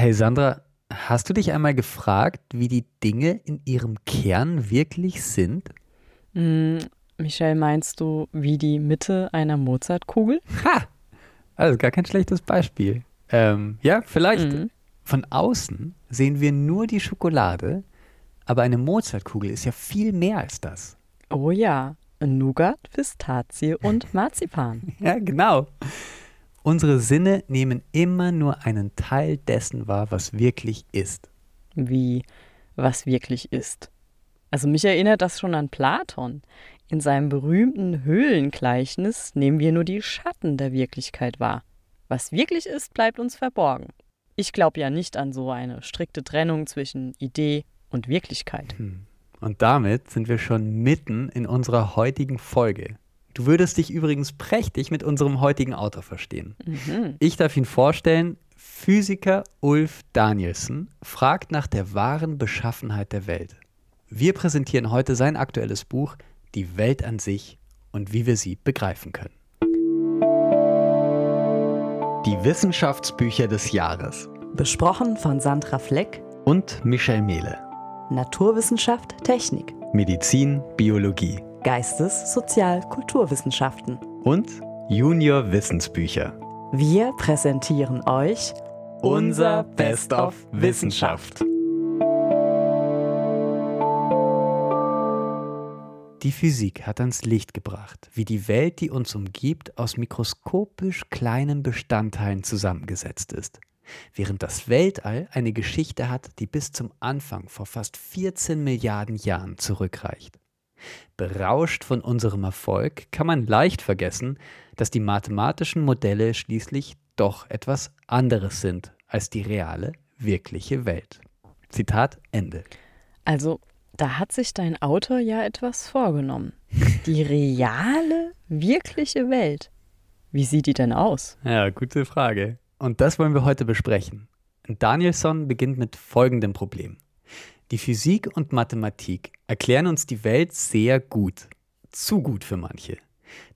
Hey Sandra, hast du dich einmal gefragt, wie die Dinge in ihrem Kern wirklich sind? Hm, Michelle, meinst du wie die Mitte einer Mozartkugel? Ha! Also gar kein schlechtes Beispiel. Ähm, ja, vielleicht. Mhm. Von außen sehen wir nur die Schokolade, aber eine Mozartkugel ist ja viel mehr als das. Oh ja, Nougat, Pistazie und Marzipan. Ja, genau. Unsere Sinne nehmen immer nur einen Teil dessen wahr, was wirklich ist. Wie was wirklich ist. Also mich erinnert das schon an Platon. In seinem berühmten Höhlengleichnis nehmen wir nur die Schatten der Wirklichkeit wahr. Was wirklich ist, bleibt uns verborgen. Ich glaube ja nicht an so eine strikte Trennung zwischen Idee und Wirklichkeit. Und damit sind wir schon mitten in unserer heutigen Folge. Du würdest dich übrigens prächtig mit unserem heutigen Autor verstehen. Mhm. Ich darf ihn vorstellen. Physiker Ulf Danielsen fragt nach der wahren Beschaffenheit der Welt. Wir präsentieren heute sein aktuelles Buch Die Welt an sich und wie wir sie begreifen können. Die Wissenschaftsbücher des Jahres Besprochen von Sandra Fleck, und Michel Mehle. Naturwissenschaft, Technik, Medizin, Biologie Geistes-, Sozial-, Kulturwissenschaften. und Junior Wissensbücher. Wir präsentieren euch Unser Best of Wissenschaft. Die Physik hat ans Licht gebracht, wie die Welt, die uns umgibt, aus mikroskopisch kleinen Bestandteilen zusammengesetzt ist. Während das Weltall eine Geschichte hat, die bis zum Anfang vor fast 14 Milliarden Jahren zurückreicht. Berauscht von unserem Erfolg kann man leicht vergessen, dass die mathematischen Modelle schließlich doch etwas anderes sind als die reale, wirkliche Welt. Zitat Ende. Also, da hat sich dein Autor ja etwas vorgenommen. Die reale, wirkliche Welt. Wie sieht die denn aus? Ja, gute Frage. Und das wollen wir heute besprechen. Danielson beginnt mit folgendem Problem. Die Physik und Mathematik erklären uns die Welt sehr gut. Zu gut für manche.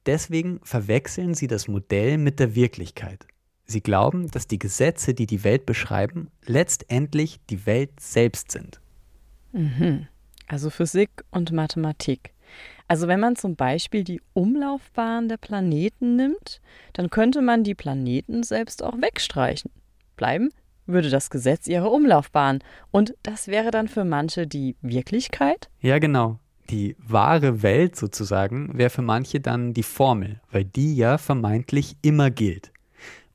Deswegen verwechseln sie das Modell mit der Wirklichkeit. Sie glauben, dass die Gesetze, die die Welt beschreiben, letztendlich die Welt selbst sind. Also Physik und Mathematik. Also wenn man zum Beispiel die Umlaufbahn der Planeten nimmt, dann könnte man die Planeten selbst auch wegstreichen. Bleiben würde das Gesetz ihrer Umlaufbahn. Und das wäre dann für manche die Wirklichkeit? Ja, genau. Die wahre Welt sozusagen wäre für manche dann die Formel, weil die ja vermeintlich immer gilt.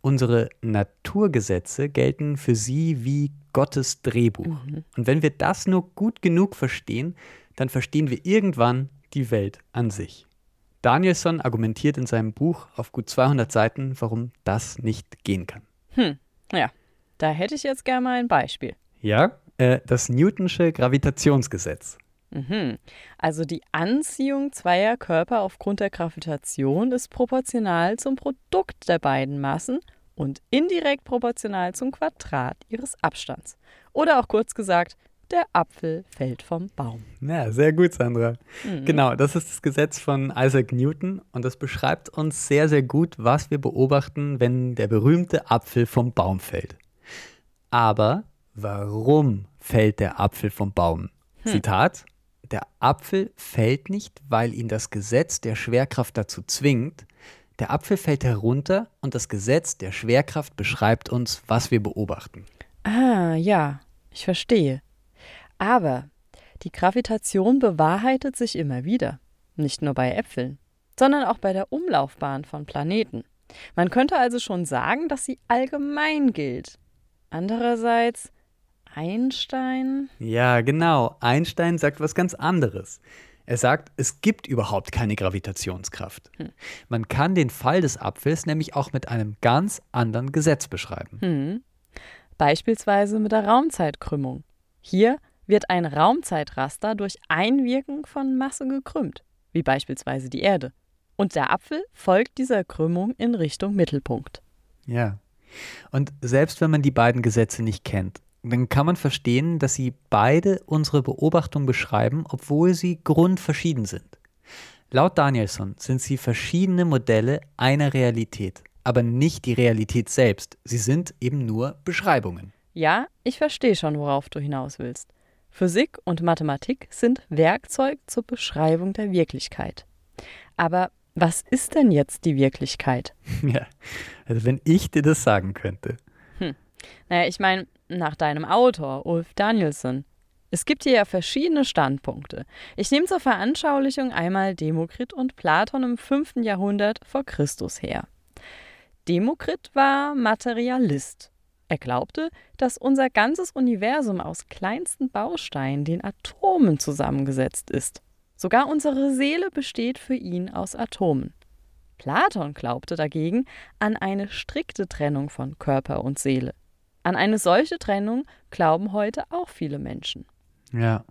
Unsere Naturgesetze gelten für sie wie Gottes Drehbuch. Und wenn wir das nur gut genug verstehen, dann verstehen wir irgendwann die Welt an sich. Danielson argumentiert in seinem Buch auf gut 200 Seiten, warum das nicht gehen kann. Ja, da hätte ich jetzt gerne mal ein Beispiel. Ja, äh, das Newtonsche Gravitationsgesetz. Mhm. Also die Anziehung zweier Körper aufgrund der Gravitation ist proportional zum Produkt der beiden Massen und indirekt proportional zum Quadrat ihres Abstands. Oder auch kurz gesagt, der Apfel fällt vom Baum. Ja, sehr gut, Sandra. Genau, das ist das Gesetz von Isaac Newton und das beschreibt uns sehr, sehr gut, was wir beobachten, wenn der berühmte Apfel vom Baum fällt. Aber warum fällt der Apfel vom Baum? Zitat: Der Apfel fällt nicht, weil ihn das Gesetz der Schwerkraft dazu zwingt. Der Apfel fällt herunter und das Gesetz der Schwerkraft beschreibt uns, was wir beobachten. Ah, ja, ich verstehe. Aber die Gravitation bewahrheitet sich immer wieder. Nicht nur bei Äpfeln, sondern auch bei der Umlaufbahn von Planeten. Man könnte also schon sagen, dass sie allgemein gilt. Andererseits, Einstein. Ja, genau. Einstein sagt was ganz anderes. Er sagt, es gibt überhaupt keine Gravitationskraft. Man kann den Fall des Apfels nämlich auch mit einem ganz anderen Gesetz beschreiben. Hm. Beispielsweise mit der Raumzeitkrümmung. Hier wird ein Raumzeitraster durch Einwirken von Masse gekrümmt, wie beispielsweise die Erde. Und der Apfel folgt dieser Krümmung in Richtung Mittelpunkt. Ja. Und selbst wenn man die beiden Gesetze nicht kennt, dann kann man verstehen, dass sie beide unsere Beobachtung beschreiben, obwohl sie grundverschieden sind. Laut Danielson sind sie verschiedene Modelle einer Realität, aber nicht die Realität selbst. Sie sind eben nur Beschreibungen. Ja, ich verstehe schon, worauf du hinaus willst. Physik und Mathematik sind Werkzeug zur Beschreibung der Wirklichkeit. Aber was ist denn jetzt die Wirklichkeit? Ja, also wenn ich dir das sagen könnte. Hm. Naja, ich meine, nach deinem Autor, Ulf Danielson. Es gibt hier ja verschiedene Standpunkte. Ich nehme zur Veranschaulichung einmal Demokrit und Platon im 5. Jahrhundert vor Christus her. Demokrit war Materialist. Er glaubte, dass unser ganzes Universum aus kleinsten Bausteinen, den Atomen, zusammengesetzt ist. Sogar unsere Seele besteht für ihn aus Atomen. Platon glaubte dagegen an eine strikte Trennung von Körper und Seele. An eine solche Trennung glauben heute auch viele Menschen. Ja.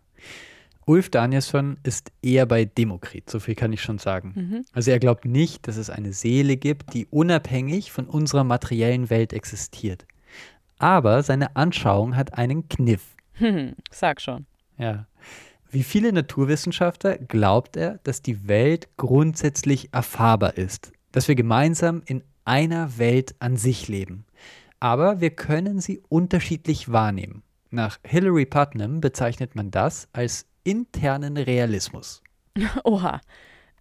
Ulf Danielsson ist eher bei Demokrit, so viel kann ich schon sagen. Mhm. Also er glaubt nicht, dass es eine Seele gibt, die unabhängig von unserer materiellen Welt existiert. Aber seine Anschauung hat einen Kniff. Hm, sag schon. Ja. Wie viele Naturwissenschaftler glaubt er, dass die Welt grundsätzlich erfahrbar ist, dass wir gemeinsam in einer Welt an sich leben. Aber wir können sie unterschiedlich wahrnehmen. Nach Hilary Putnam bezeichnet man das als internen Realismus. Oha.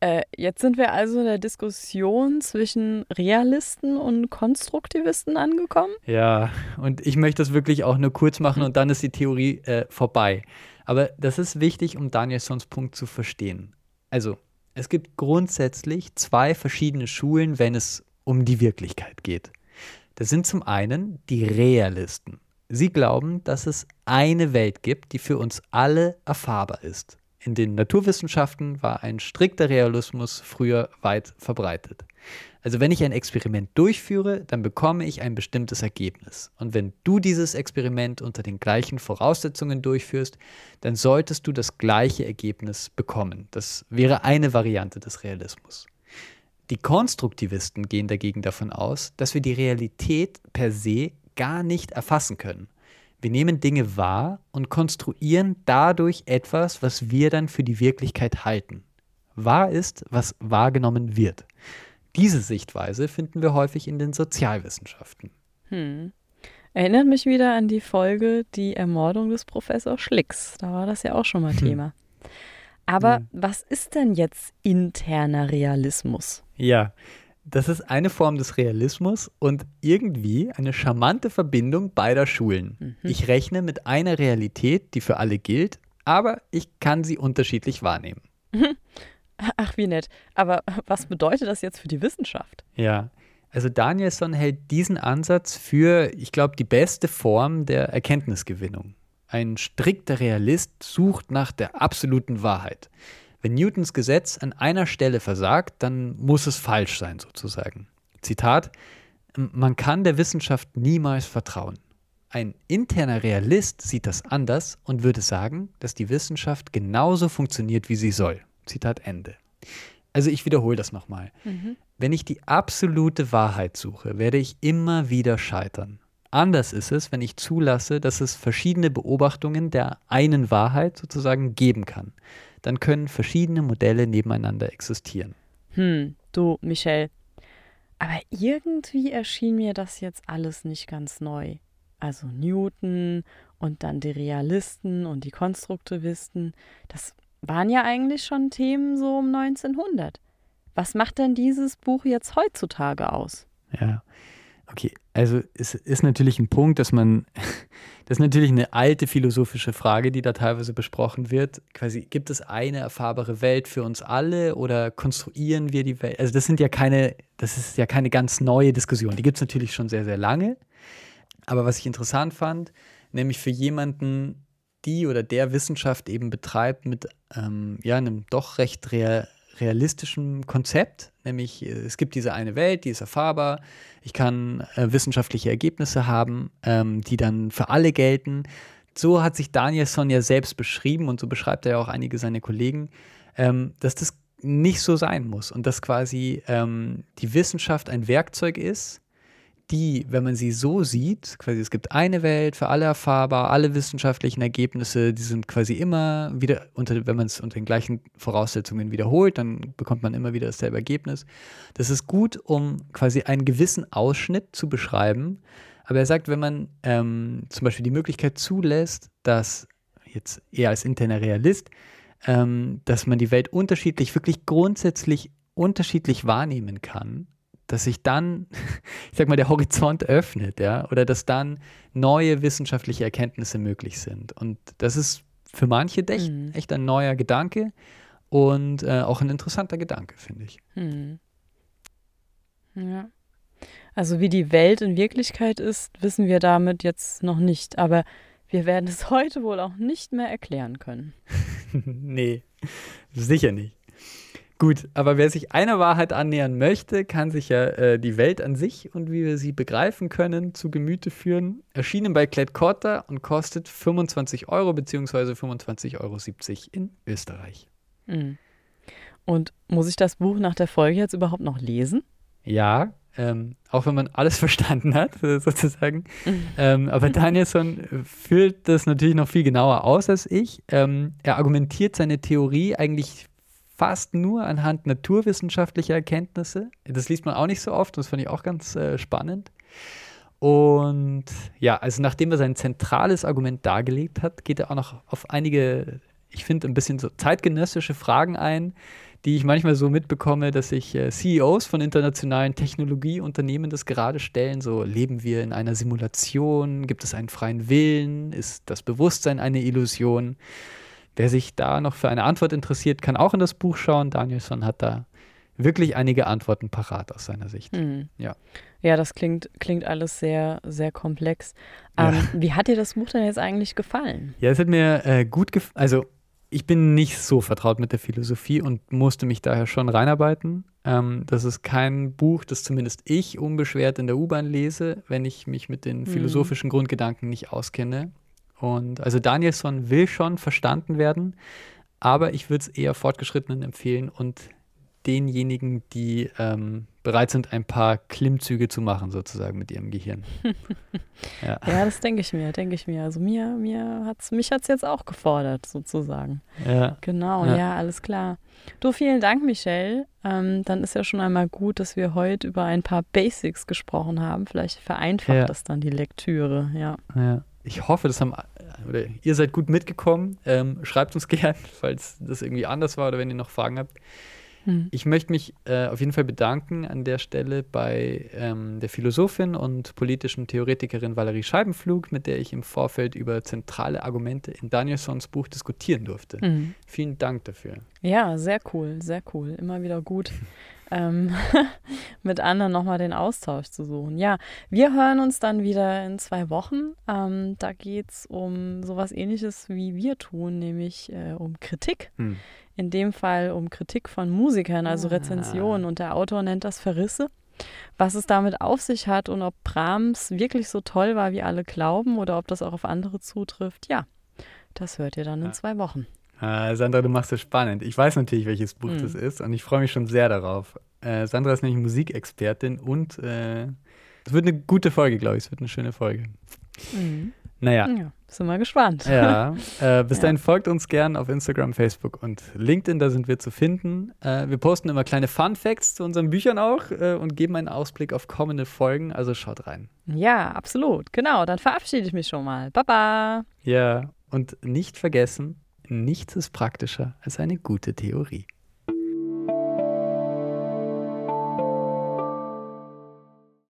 Äh, jetzt sind wir also in der Diskussion zwischen Realisten und Konstruktivisten angekommen. Ja, und ich möchte das wirklich auch nur kurz machen und dann ist die Theorie äh, vorbei. Aber das ist wichtig, um Danielsons Punkt zu verstehen. Also, es gibt grundsätzlich zwei verschiedene Schulen, wenn es um die Wirklichkeit geht. Das sind zum einen die Realisten. Sie glauben, dass es eine Welt gibt, die für uns alle erfahrbar ist. In den Naturwissenschaften war ein strikter Realismus früher weit verbreitet. Also wenn ich ein Experiment durchführe, dann bekomme ich ein bestimmtes Ergebnis. Und wenn du dieses Experiment unter den gleichen Voraussetzungen durchführst, dann solltest du das gleiche Ergebnis bekommen. Das wäre eine Variante des Realismus. Die Konstruktivisten gehen dagegen davon aus, dass wir die Realität per se gar nicht erfassen können. Wir nehmen Dinge wahr und konstruieren dadurch etwas, was wir dann für die Wirklichkeit halten. Wahr ist, was wahrgenommen wird. Diese Sichtweise finden wir häufig in den Sozialwissenschaften. Hm. Erinnert mich wieder an die Folge Die Ermordung des Professors Schlicks. Da war das ja auch schon mal hm. Thema. Aber hm. was ist denn jetzt interner Realismus? Ja, das ist eine Form des Realismus und irgendwie eine charmante Verbindung beider Schulen. Mhm. Ich rechne mit einer Realität, die für alle gilt, aber ich kann sie unterschiedlich wahrnehmen. Ach, wie nett. Aber was bedeutet das jetzt für die Wissenschaft? Ja, also Danielson hält diesen Ansatz für, ich glaube, die beste Form der Erkenntnisgewinnung. Ein strikter Realist sucht nach der absoluten Wahrheit. Wenn Newtons Gesetz an einer Stelle versagt, dann muss es falsch sein, sozusagen. Zitat: Man kann der Wissenschaft niemals vertrauen. Ein interner Realist sieht das anders und würde sagen, dass die Wissenschaft genauso funktioniert, wie sie soll. Zitat Ende. Also ich wiederhole das nochmal. Mhm. Wenn ich die absolute Wahrheit suche, werde ich immer wieder scheitern. Anders ist es, wenn ich zulasse, dass es verschiedene Beobachtungen der einen Wahrheit sozusagen geben kann dann können verschiedene Modelle nebeneinander existieren. Hm, du, Michelle. Aber irgendwie erschien mir das jetzt alles nicht ganz neu. Also Newton und dann die Realisten und die Konstruktivisten, das waren ja eigentlich schon Themen so um 1900. Was macht denn dieses Buch jetzt heutzutage aus? Ja, Okay, also es ist natürlich ein Punkt, dass man, das ist natürlich eine alte philosophische Frage, die da teilweise besprochen wird. Quasi, gibt es eine erfahrbare Welt für uns alle oder konstruieren wir die Welt? Also das sind ja keine, das ist ja keine ganz neue Diskussion. Die gibt es natürlich schon sehr, sehr lange. Aber was ich interessant fand, nämlich für jemanden, die oder der Wissenschaft eben betreibt mit ähm, ja, einem doch recht real, realistischem Konzept, nämlich äh, es gibt diese eine Welt, die ist erfahrbar, ich kann äh, wissenschaftliche Ergebnisse haben, ähm, die dann für alle gelten. So hat sich Danielson ja selbst beschrieben und so beschreibt er ja auch einige seiner Kollegen, ähm, dass das nicht so sein muss und dass quasi ähm, die Wissenschaft ein Werkzeug ist, die, wenn man sie so sieht, quasi es gibt eine Welt für alle erfahrbar, alle wissenschaftlichen Ergebnisse, die sind quasi immer wieder, unter, wenn man es unter den gleichen Voraussetzungen wiederholt, dann bekommt man immer wieder dasselbe Ergebnis. Das ist gut, um quasi einen gewissen Ausschnitt zu beschreiben Aber er sagt, wenn man ähm, zum Beispiel die Möglichkeit zulässt, dass jetzt eher als interner Realist, ähm, dass man die Welt unterschiedlich, wirklich grundsätzlich unterschiedlich wahrnehmen kann, dass sich dann, ich sag mal, der Horizont öffnet, ja, oder dass dann neue wissenschaftliche Erkenntnisse möglich sind. Und das ist für manche echt, mhm. echt ein neuer Gedanke und äh, auch ein interessanter Gedanke, finde ich. Mhm. Ja. Also wie die Welt in Wirklichkeit ist, wissen wir damit jetzt noch nicht, aber wir werden es heute wohl auch nicht mehr erklären können. nee, sicher nicht. Gut, aber wer sich einer Wahrheit annähern möchte, kann sich ja äh, die Welt an sich und wie wir sie begreifen können, zu Gemüte führen. Erschienen bei Klett Cotta und kostet 25 Euro bzw. 25,70 Euro in Österreich. Mhm. Und muss ich das Buch nach der Folge jetzt überhaupt noch lesen? Ja, ähm, auch wenn man alles verstanden hat, sozusagen. Ähm, aber Danielson führt das natürlich noch viel genauer aus als ich. Ähm, er argumentiert seine Theorie eigentlich fast nur anhand naturwissenschaftlicher Erkenntnisse. Das liest man auch nicht so oft, das fand ich auch ganz äh, spannend. Und ja, also nachdem er sein zentrales Argument dargelegt hat, geht er auch noch auf einige, ich finde, ein bisschen so zeitgenössische Fragen ein, die ich manchmal so mitbekomme, dass sich äh, CEOs von internationalen Technologieunternehmen das gerade stellen. So leben wir in einer Simulation? Gibt es einen freien Willen? Ist das Bewusstsein eine Illusion? Wer sich da noch für eine Antwort interessiert, kann auch in das Buch schauen. Danielson hat da wirklich einige Antworten parat aus seiner Sicht. Mhm. Ja. Ja, das klingt, klingt alles sehr, sehr komplex. Ähm, ja. Wie hat dir das Buch denn jetzt eigentlich gefallen? Ja, es hat mir äh, gut gefallen. Also, ich bin nicht so vertraut mit der Philosophie und musste mich daher schon reinarbeiten. Ähm, das ist kein Buch, das zumindest ich unbeschwert in der U-Bahn lese, wenn ich mich mit den mhm. philosophischen mhm. Grundgedanken nicht auskenne. Und also Danielson will schon verstanden werden, aber ich würde es eher Fortgeschrittenen empfehlen und denjenigen, die ähm, bereit sind, ein paar Klimmzüge zu machen, sozusagen mit ihrem Gehirn. ja. ja. das denke ich mir, denke ich mir. Also mir, mir hat's, mich hat es jetzt auch gefordert, sozusagen. Ja. Genau, ja. ja, alles klar. Du, vielen Dank, Michelle. Ähm, dann ist ja schon einmal gut, dass wir heute über ein paar Basics gesprochen haben. Vielleicht vereinfacht ja. das dann die Lektüre, ja. Ja ich hoffe, das haben, oder ihr seid gut mitgekommen. Ähm, schreibt uns gern, falls das irgendwie anders war oder wenn ihr noch Fragen habt. Hm. Ich möchte mich äh, auf jeden Fall bedanken an der Stelle bei ähm, der Philosophin und politischen Theoretikerin Valerie Scheibenflug, mit der ich im Vorfeld über zentrale Argumente in Danielsons Buch diskutieren durfte. Hm. Vielen Dank dafür. Ja, sehr cool, sehr cool. Immer wieder gut. ähm, mit anderen nochmal den Austausch zu suchen. Ja, wir hören uns dann wieder in zwei Wochen. Ähm, da geht es um sowas ähnliches wie wir tun, nämlich äh, um Kritik. Hm. In dem Fall um Kritik von Musikern, also Rezensionen. Ah. Und der Autor nennt das Verrisse. Was es damit auf sich hat und ob Brahms wirklich so toll war, wie alle glauben, oder ob das auch auf andere zutrifft, ja, das hört ihr dann in zwei Wochen. Äh, Sandra, du machst es spannend. Ich weiß natürlich, welches Buch mhm. das ist und ich freue mich schon sehr darauf. Äh, Sandra ist nämlich Musikexpertin und äh, es wird eine gute Folge, glaube ich. Es wird eine schöne Folge. Mhm. Naja. Ja, sind wir gespannt. Ja, äh, bis ja. dahin folgt uns gern auf Instagram, Facebook und LinkedIn, da sind wir zu finden. Äh, wir posten immer kleine Fun Facts zu unseren Büchern auch äh, und geben einen Ausblick auf kommende Folgen, also schaut rein. Ja, absolut. Genau, dann verabschiede ich mich schon mal. Baba. Ja, und nicht vergessen, nichts ist praktischer als eine gute Theorie.